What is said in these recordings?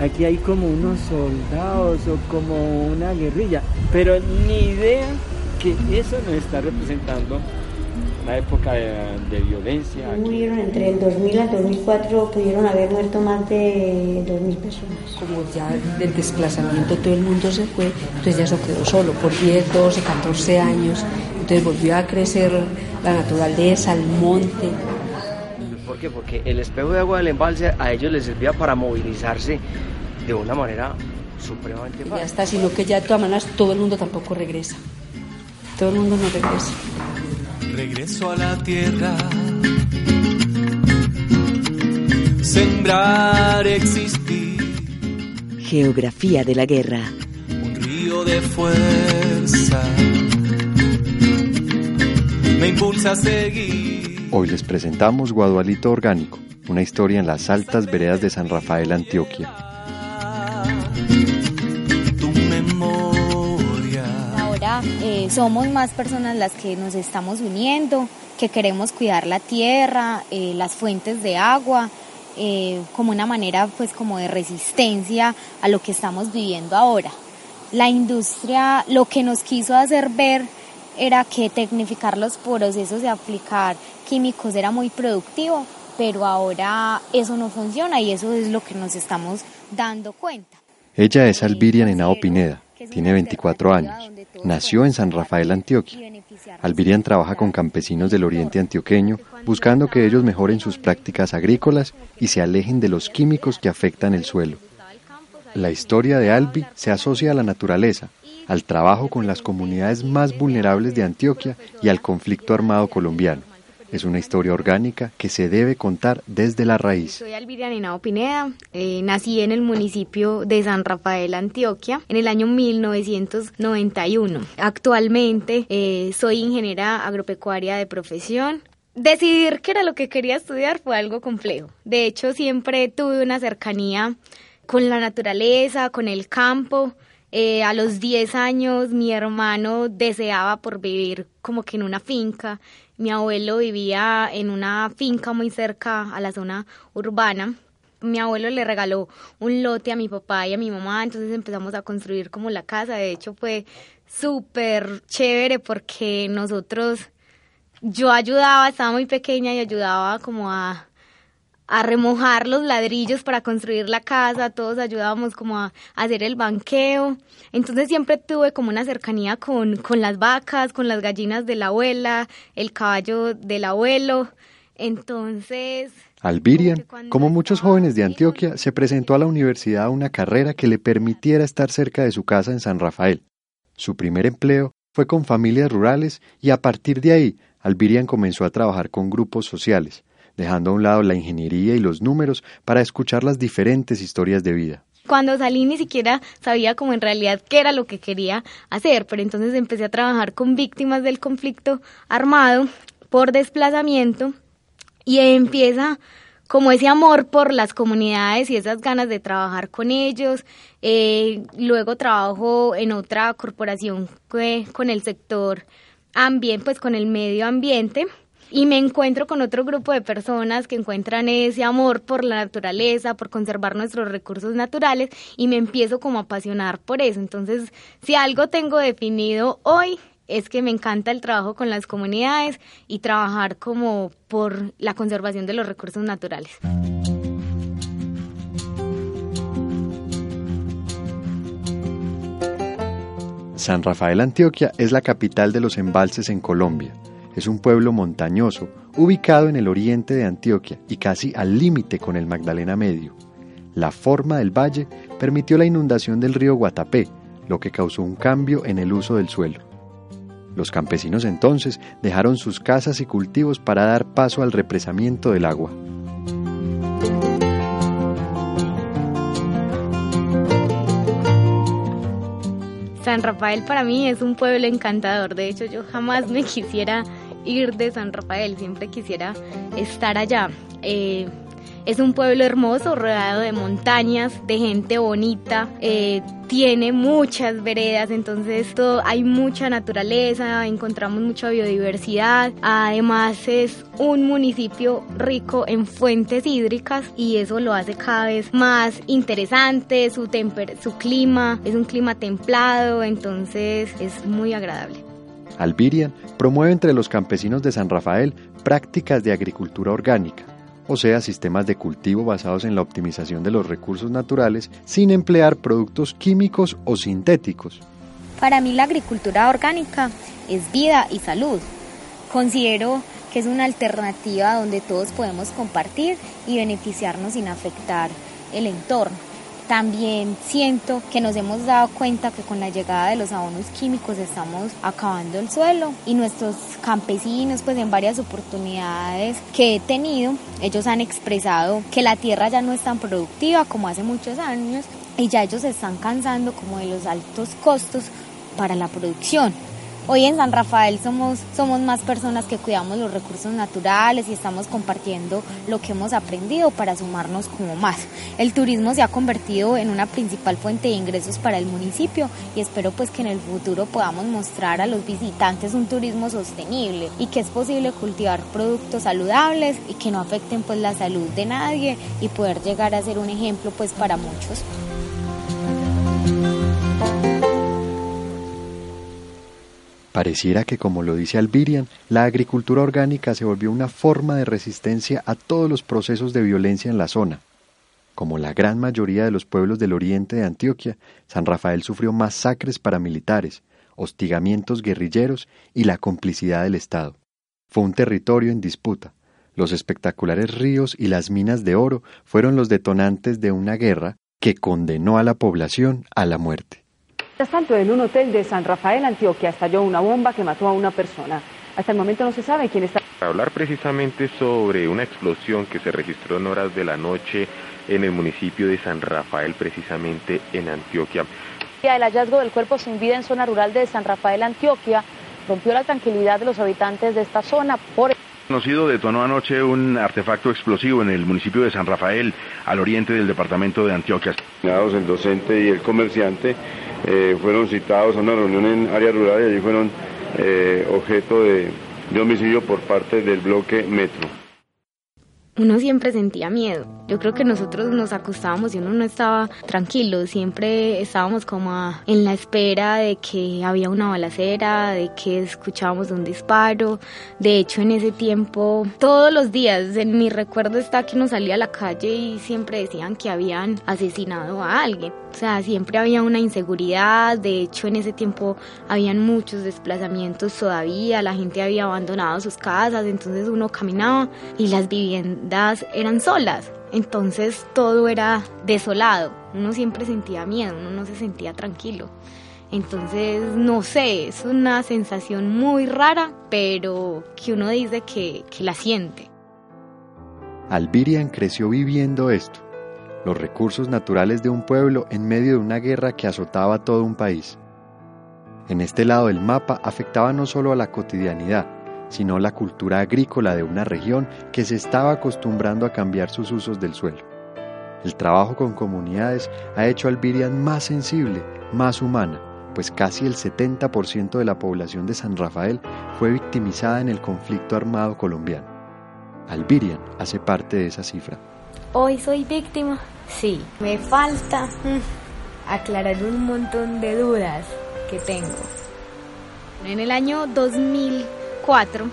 Aquí hay como unos soldados o como una guerrilla, pero ni idea que eso nos está representando una época de, violencia. Murieron entre el 2000 al 2004, pudieron haber muerto más de 2.000 personas. Como ya del desplazamiento todo el mundo se fue, entonces ya se quedó solo por 10, 12, 14 años. Entonces volvió a crecer la naturaleza, el monte. Porque el espejo de agua del embalse a ellos les servía para movilizarse de una manera supremamente fácil. Ya está, sino que ya de todas maneras todo el mundo tampoco regresa. Todo el mundo no regresa regreso a la tierra. Sembrar, existir. Geografía de la guerra. Un río de fuerza. Me impulsa a seguir. Hoy les presentamos Guadualito Orgánico, una historia en las altas veredas de San Rafael, Antioquia. Eh, somos más personas las que nos estamos uniendo, que queremos cuidar la tierra, eh, las fuentes de agua, eh, como una manera pues como de resistencia a lo que estamos viviendo ahora. La industria lo que nos quiso hacer ver era que tecnificar los procesos de aplicar químicos era muy productivo, pero ahora eso no funciona y eso es lo que nos estamos dando cuenta. Ella es Alvirian Henao Pineda, tiene 24 años. Nació en San Rafael, Antioquia. Alvirian trabaja con campesinos del oriente antioqueño, buscando que ellos mejoren sus prácticas agrícolas y se alejen de los químicos que afectan el suelo. La historia de Albi se asocia a la naturaleza, al trabajo con las comunidades más vulnerables de Antioquia y al conflicto armado colombiano. Es una historia orgánica que se debe contar desde la raíz. Soy Alviria Ninao Pineda, eh, nací en el municipio de San Rafael, Antioquia, en el año 1991. Actualmente eh, soy ingeniera agropecuaria de profesión. Decidir qué era lo que quería estudiar fue algo complejo. De hecho, siempre tuve una cercanía con la naturaleza, con el campo. Eh, a los 10 años mi hermano deseaba por vivir como que en una finca mi abuelo vivía en una finca muy cerca a la zona urbana. Mi abuelo le regaló un lote a mi papá y a mi mamá, entonces empezamos a construir como la casa. De hecho fue súper chévere porque nosotros, yo ayudaba, estaba muy pequeña y ayudaba como a, a remojar los ladrillos para construir la casa, todos ayudábamos como a, hacer el banqueo. Entonces siempre tuve como una cercanía con, con las vacas, con las gallinas de la abuela, el caballo del abuelo. Entonces... Alvirian, como muchos jóvenes de Antioquia, se presentó a la universidad a una carrera que le permitiera estar cerca de su casa en San Rafael. Su primer empleo fue con familias rurales y a partir de ahí, Alvirian comenzó a trabajar con grupos sociales dejando a un lado la ingeniería y los números para escuchar las diferentes historias de vida. Cuando salí ni siquiera sabía como en realidad qué era lo que quería hacer, pero entonces empecé a trabajar con víctimas del conflicto armado por desplazamiento y empieza como ese amor por las comunidades y esas ganas de trabajar con ellos. Eh, luego trabajo en otra corporación con el sector ambiente, pues con el medio ambiente y me encuentro con otro grupo de personas que encuentran ese amor por la naturaleza, por conservar nuestros recursos naturales y me empiezo como a apasionar por eso. Entonces, si algo tengo definido hoy es que me encanta el trabajo con las comunidades y trabajar como por la conservación de los recursos naturales. San Rafael Antioquia es la capital de los embalses en Colombia es un pueblo montañoso, ubicado en el oriente de Antioquia y casi al límite con el Magdalena Medio. La forma del valle permitió la inundación del río Guatapé, lo que causó un cambio en el uso del suelo. Los campesinos entonces dejaron sus casas y cultivos para dar paso al represamiento del agua. San Rafael para mí es un pueblo encantador, de hecho yo jamás me quisiera ir de San Rafael, siempre quisiera estar allá. Eh, es un pueblo hermoso, rodeado de montañas, de gente bonita, eh, tiene muchas veredas, entonces todo, hay mucha naturaleza, encontramos mucha biodiversidad. Además es un municipio rico en fuentes hídricas y eso lo hace cada vez más interesante, su, su clima es un clima templado, entonces es muy agradable. Albirian promueve entre los campesinos de San Rafael prácticas de agricultura orgánica o sea, sistemas de cultivo basados en la optimización de los recursos naturales sin emplear productos químicos o sintéticos. Para mí la agricultura orgánica es vida y salud. Considero que es una alternativa donde todos podemos compartir y beneficiarnos sin afectar el entorno. También siento que nos hemos dado cuenta que con la llegada de los abonos químicos estamos acabando el suelo y nuestros campesinos pues en varias oportunidades que he tenido, ellos han expresado que la tierra ya no es tan productiva como hace muchos años y ya ellos se están cansando como de los altos costos para la producción. Hoy en San Rafael somos, somos más personas que cuidamos los recursos naturales y estamos compartiendo lo que hemos aprendido para sumarnos como más. El turismo se ha convertido en una principal fuente de ingresos para el municipio y espero pues que en el futuro podamos mostrar a los visitantes un turismo sostenible y que es posible cultivar productos saludables y que no afecten pues la salud de nadie y poder llegar a ser un ejemplo pues para muchos. Pareciera que, como lo dice Albirian, la agricultura orgánica se volvió una forma de resistencia a todos los procesos de violencia en la zona. Como la gran mayoría de los pueblos del oriente de Antioquia, San Rafael sufrió masacres paramilitares, hostigamientos guerrilleros y la complicidad del Estado. Fue un territorio en disputa. Los espectaculares ríos y las minas de oro fueron los detonantes de una guerra que condenó a la población a la muerte. Mientras tanto, en un hotel de San Rafael, Antioquia, estalló una bomba que mató a una persona. Hasta el momento no se sabe quién está. Hablar precisamente sobre una explosión que se registró en horas de la noche en el municipio de San Rafael, precisamente en Antioquia. El hallazgo del cuerpo sin vida en zona rural de San Rafael, Antioquia, rompió la tranquilidad de los habitantes de esta zona por Conocido detonó anoche un artefacto explosivo en el municipio de San Rafael, al oriente del departamento de Antioquia. El docente y el comerciante eh, fueron citados a una reunión en área rural y allí fueron eh, objeto de, de homicidio por parte del bloque Metro uno siempre sentía miedo. Yo creo que nosotros nos acostábamos y uno no estaba tranquilo, siempre estábamos como en la espera de que había una balacera, de que escuchábamos un disparo. De hecho, en ese tiempo, todos los días, en mi recuerdo está que uno salía a la calle y siempre decían que habían asesinado a alguien. O sea, siempre había una inseguridad, de hecho en ese tiempo habían muchos desplazamientos todavía, la gente había abandonado sus casas, entonces uno caminaba y las viviendas eran solas, entonces todo era desolado, uno siempre sentía miedo, uno no se sentía tranquilo. Entonces, no sé, es una sensación muy rara, pero que uno dice que, que la siente. Albirian creció viviendo esto los recursos naturales de un pueblo en medio de una guerra que azotaba todo un país. En este lado del mapa afectaba no solo a la cotidianidad, sino la cultura agrícola de una región que se estaba acostumbrando a cambiar sus usos del suelo. El trabajo con comunidades ha hecho a Albirian más sensible, más humana, pues casi el 70% de la población de San Rafael fue victimizada en el conflicto armado colombiano. Albirian hace parte de esa cifra. Hoy soy víctima Sí, me falta mm, aclarar un montón de dudas que tengo. En el año 2004,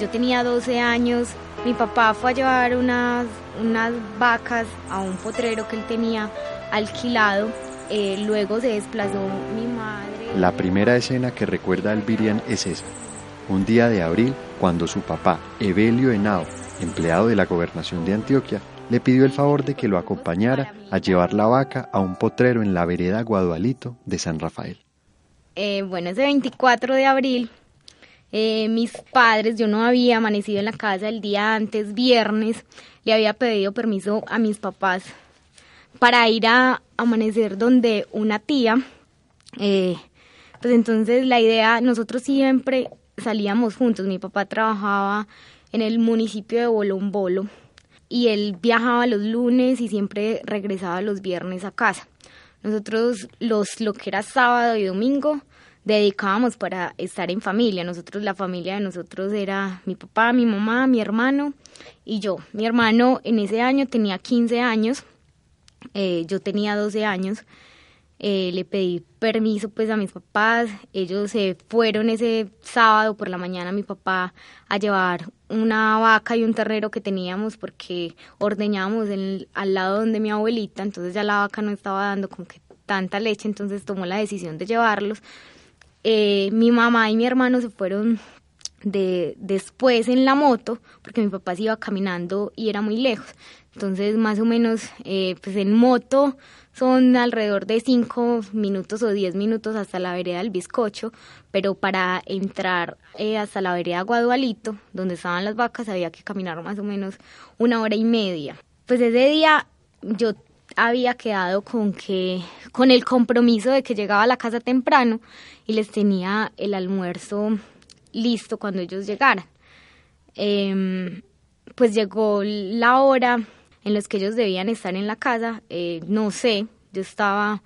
yo tenía 12 años, mi papá fue a llevar unas, unas vacas a un potrero que él tenía alquilado. Eh, luego se desplazó mi madre. La primera escena que recuerda Albirian es esa. Un día de abril, cuando su papá, Evelio Henao, empleado de la gobernación de Antioquia, le pidió el favor de que lo acompañara a llevar la vaca a un potrero en la vereda Guadualito de San Rafael. Eh, bueno, ese 24 de abril, eh, mis padres, yo no había amanecido en la casa el día antes, viernes, le había pedido permiso a mis papás para ir a amanecer donde una tía, eh, Pues entonces la idea, nosotros siempre salíamos juntos. Mi papá trabajaba en el municipio de Bolombolo y él viajaba los lunes y siempre regresaba los viernes a casa. Nosotros los lo que era sábado y domingo dedicábamos para estar en familia. Nosotros la familia de nosotros era mi papá, mi mamá, mi hermano y yo. Mi hermano en ese año tenía 15 años, eh, yo tenía 12 años eh, le pedí permiso pues a mis papás, ellos se fueron ese sábado por la mañana a mi papá a llevar una vaca y un ternero que teníamos porque ordeñábamos al lado donde mi abuelita, entonces ya la vaca no estaba dando como que tanta leche, entonces tomó la decisión de llevarlos. Eh, mi mamá y mi hermano se fueron de después en la moto porque mi papá se iba caminando y era muy lejos. Entonces más o menos eh, pues en moto son alrededor de 5 minutos o 10 minutos hasta la vereda del bizcocho, pero para entrar eh, hasta la vereda Guadualito, donde estaban las vacas, había que caminar más o menos una hora y media. Pues ese día yo había quedado con que con el compromiso de que llegaba a la casa temprano y les tenía el almuerzo listo cuando ellos llegaran. Em, pues llegó la hora en los que ellos debían estar en la casa, eh, no sé, yo estaba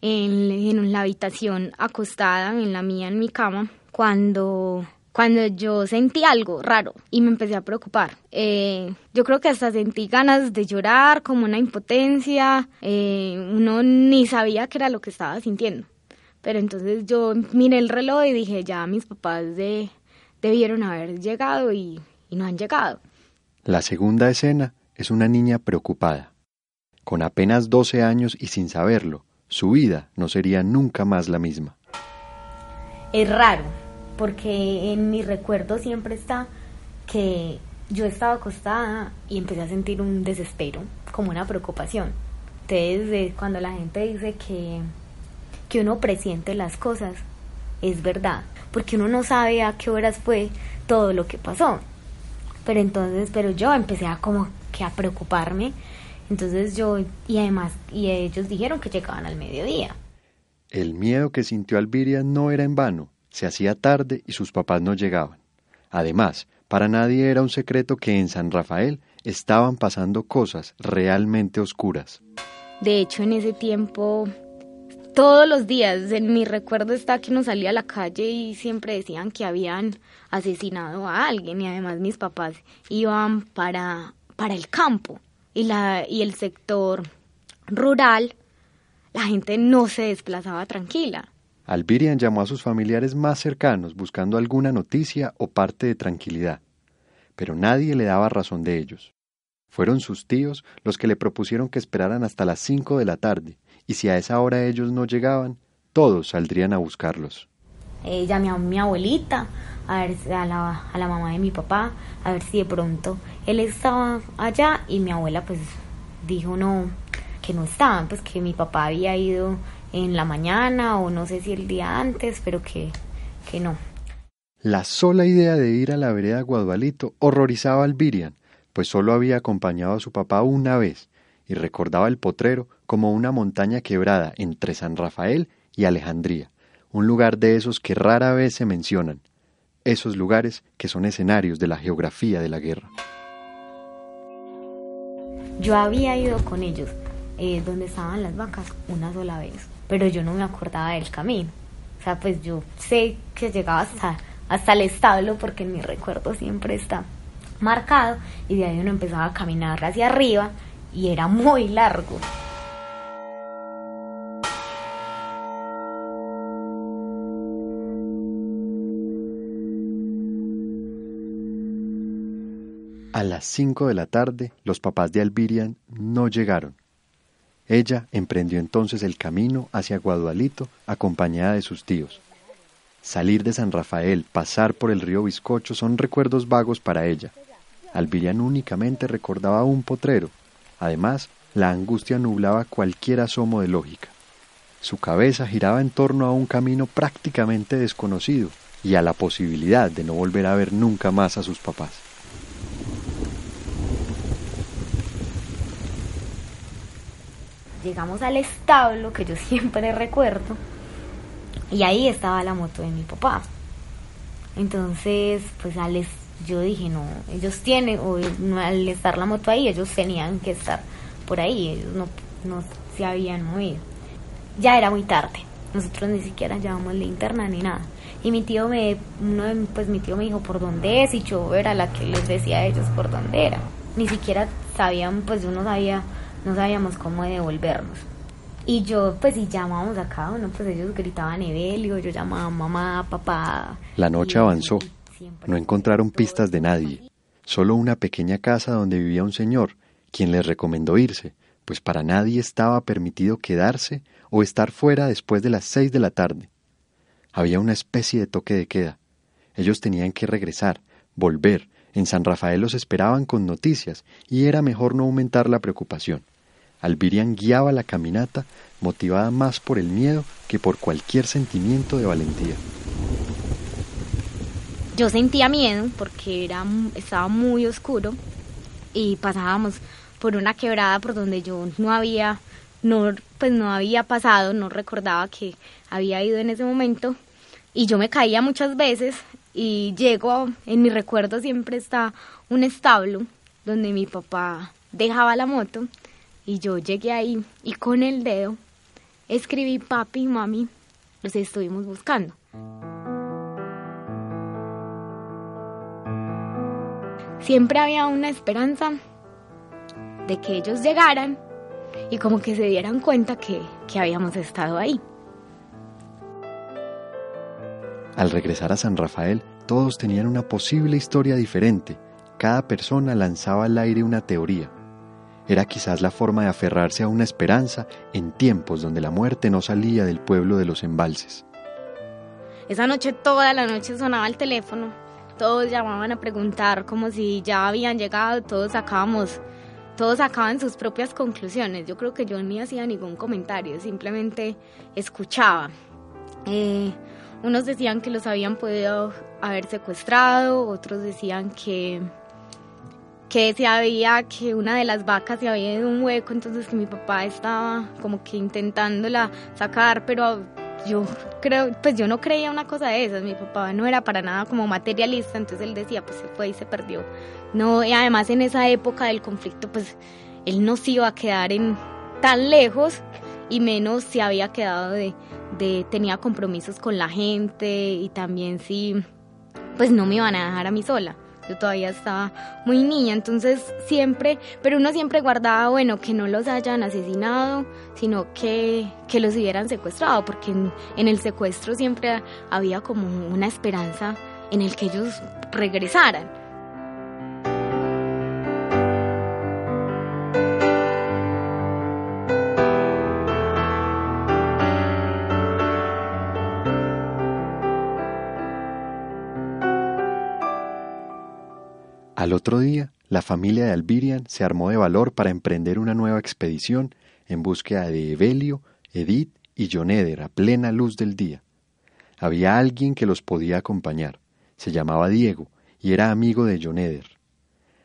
en, en, la habitación acostada, en la mía, en mi cama, cuando, cuando yo sentí algo raro y me empecé a preocupar. Eh, yo creo que hasta sentí ganas de llorar, como una impotencia, eh, uno ni sabía qué era lo que estaba sintiendo. Pero entonces yo miré el reloj y dije, ya mis papás de, debieron haber llegado y, y no han llegado. La segunda escena es una niña preocupada. Con apenas 12 años y sin saberlo, su vida no sería nunca más la misma. Es raro, porque en mi recuerdo siempre está que yo estaba acostada y empecé a sentir un desespero, como una preocupación. Entonces, cuando la gente dice que, que uno presiente las cosas, es verdad, porque uno no sabe a qué horas fue todo lo que pasó. Pero entonces, pero yo empecé a como que a preocuparme. Entonces yo, y además, y ellos dijeron que llegaban al mediodía. El miedo que sintió Alviria no era en vano. Se hacía tarde y sus papás no llegaban. Además, para nadie era un secreto que en San Rafael estaban pasando cosas realmente oscuras. De hecho, en ese tiempo, todos los días, en mi recuerdo está que uno salía a la calle y siempre decían que habían asesinado a alguien y además mis papás iban para para el campo y, la, y el sector rural, la gente no se desplazaba tranquila. Albirian llamó a sus familiares más cercanos buscando alguna noticia o parte de tranquilidad, pero nadie le daba razón de ellos. Fueron sus tíos los que le propusieron que esperaran hasta las cinco de la tarde, y si a esa hora ellos no llegaban, todos saldrían a buscarlos. Eh, llamé a mi abuelita, a, ver, a, la, a la mamá de mi papá, a ver si de pronto él estaba allá y mi abuela pues dijo no, que no estaban, pues que mi papá había ido en la mañana o no sé si el día antes, pero que, que no. La sola idea de ir a la vereda Guadualito horrorizaba al Virian, pues solo había acompañado a su papá una vez y recordaba el potrero como una montaña quebrada entre San Rafael y Alejandría, un lugar de esos que rara vez se mencionan, esos lugares que son escenarios de la geografía de la guerra. Yo había ido con ellos eh, donde estaban las vacas una sola vez, pero yo no me acordaba del camino. O sea, pues yo sé que llegaba hasta, hasta el establo porque mi recuerdo siempre está marcado y de ahí uno empezaba a caminar hacia arriba y era muy largo. A las cinco de la tarde, los papás de Albirian no llegaron. Ella emprendió entonces el camino hacia Guadualito acompañada de sus tíos. Salir de San Rafael, pasar por el río Bizcocho son recuerdos vagos para ella. Albirian únicamente recordaba un potrero. Además, la angustia nublaba cualquier asomo de lógica. Su cabeza giraba en torno a un camino prácticamente desconocido y a la posibilidad de no volver a ver nunca más a sus papás. Llegamos al establo, que yo siempre recuerdo, Y ahí estaba la moto de mi papá. Entonces, pues al yo dije, no, ellos tienen, o al estar la moto ahí, ellos tenían que estar por ahí, ellos no, no se habían movido. Ya era muy tarde, nosotros ni siquiera llevamos linterna ni nada. Y mi tío me, uno pues mi tío me dijo por dónde es y yo era la que les decía a ellos por dónde era. Ni siquiera sabían, pues yo no sabía, no sabíamos cómo devolvernos. Y yo, pues, si llamábamos a cada uno, pues ellos gritaban Evelio, yo llamaba mamá, papá. La noche avanzó. No encontraron pistas de nadie. Solo una pequeña casa donde vivía un señor, quien les recomendó irse, pues para nadie estaba permitido quedarse o estar fuera después de las seis de la tarde. Había una especie de toque de queda. Ellos tenían que regresar, volver. En San Rafael los esperaban con noticias y era mejor no aumentar la preocupación. Albirian guiaba la caminata motivada más por el miedo que por cualquier sentimiento de valentía. Yo sentía miedo porque era, estaba muy oscuro y pasábamos por una quebrada por donde yo no había, no, pues no había pasado, no recordaba que había ido en ese momento y yo me caía muchas veces y llego, en mi recuerdo siempre está un establo donde mi papá dejaba la moto y yo llegué ahí y con el dedo escribí papi y mami, los estuvimos buscando. Siempre había una esperanza de que ellos llegaran y como que se dieran cuenta que, que habíamos estado ahí. Al regresar a San Rafael, todos tenían una posible historia diferente. Cada persona lanzaba al aire una teoría. Era quizás la forma de aferrarse a una esperanza en tiempos donde la muerte no salía del pueblo de los embalses. Esa noche, toda la noche sonaba el teléfono. Todos llamaban a preguntar como si ya habían llegado, todos sacábamos, todos sacaban sus propias conclusiones. Yo creo que yo ni hacía ningún comentario, simplemente escuchaba. Eh, unos decían que los habían podido haber secuestrado, otros decían que que se había que una de las vacas se había ido un hueco, entonces que mi papá estaba como que intentándola sacar, pero yo creo, pues yo no creía una cosa de esas, mi papá no era para nada como materialista, entonces él decía, pues se fue y se perdió. No, y además en esa época del conflicto, pues él no se iba a quedar en tan lejos y menos se había quedado de, de tenía compromisos con la gente y también sí, pues no me iban a dejar a mí sola yo todavía estaba muy niña, entonces siempre, pero uno siempre guardaba, bueno, que no los hayan asesinado, sino que, que los hubieran secuestrado, porque en, en el secuestro siempre había como una esperanza en el que ellos regresaran. Al otro día, la familia de Albirian se armó de valor para emprender una nueva expedición en búsqueda de Evelio, Edith y John Eder a plena luz del día. Había alguien que los podía acompañar. Se llamaba Diego y era amigo de John Eder.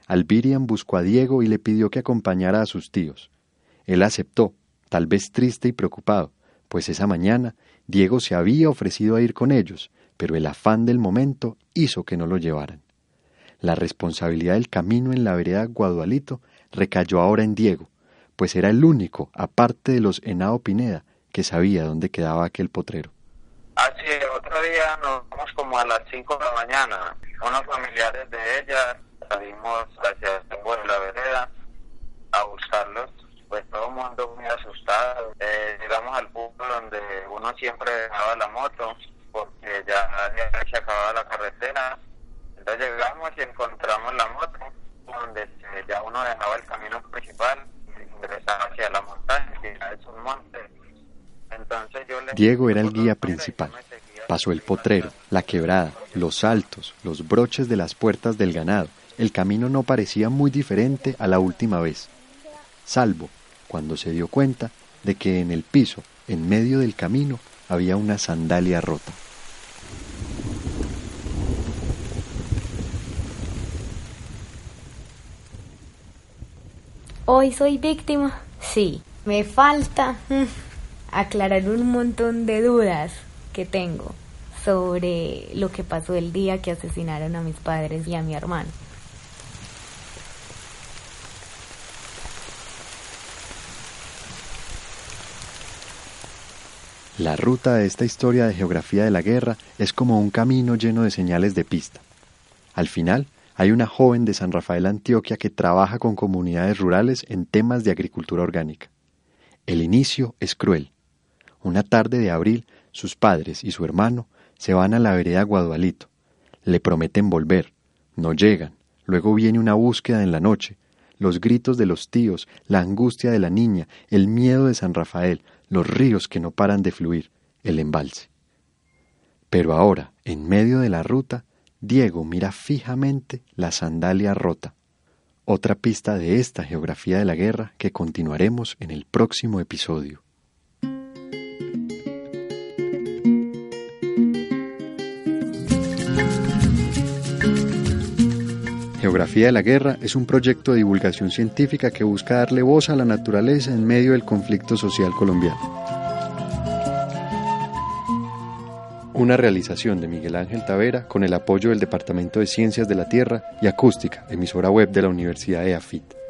Albirian buscó a Diego y le pidió que acompañara a sus tíos. Él aceptó, tal vez triste y preocupado, pues esa mañana Diego se había ofrecido a ir con ellos, pero el afán del momento hizo que no lo llevaran. La responsabilidad del camino en la vereda Guadualito recayó ahora en Diego, pues era el único, aparte de los Henao Pineda, que sabía dónde quedaba aquel potrero. Así, otro día nos vamos como a las 5 de la mañana. Unos familiares de ella salimos hacia el de la vereda a buscarlos. Pues todo el mundo muy asustado. Eh, llegamos al punto donde uno siempre dejaba la moto porque ya se acababa la carretera entonces llegamos y encontramos la moto, donde ya uno dejaba el camino principal ingresaba hacia la montaña, que es un monte. Entonces yo le Diego era el guía principal. Pasó el potrero, la quebrada, los saltos, los broches de las puertas del ganado. El camino no parecía muy diferente a la última vez, salvo cuando se dio cuenta de que en el piso, en medio del camino, había una sandalia rota. Hoy soy víctima, sí. Me falta mm, aclarar un montón de dudas, que tengo sobre lo que pasó el día que asesinaron a mis padres y a mi hermano. La ruta de esta historia de geografía de la guerra es como un camino lleno de señales de pista. Al final, hay una joven de San Rafael, Antioquia, que trabaja con comunidades rurales en temas de agricultura orgánica. El inicio es cruel. Una tarde de abril, sus padres y su hermano se van a la vereda Guadualito. Le prometen volver. No llegan. Luego viene una búsqueda en la noche. Los gritos de los tíos, la angustia de la niña, el miedo de San Rafael, los ríos que no paran de fluir, el embalse. Pero ahora, en medio de la ruta, Diego mira fijamente la sandalia rota, otra pista de esta geografía de la guerra que continuaremos en el próximo episodio. Geografía de la Guerra es un proyecto de divulgación científica que busca darle voz a la naturaleza en medio del conflicto social colombiano. Una realización de Miguel Ángel Tavera con el apoyo del Departamento de Ciencias de la Tierra y Acústica, emisora web de la Universidad de AFIT.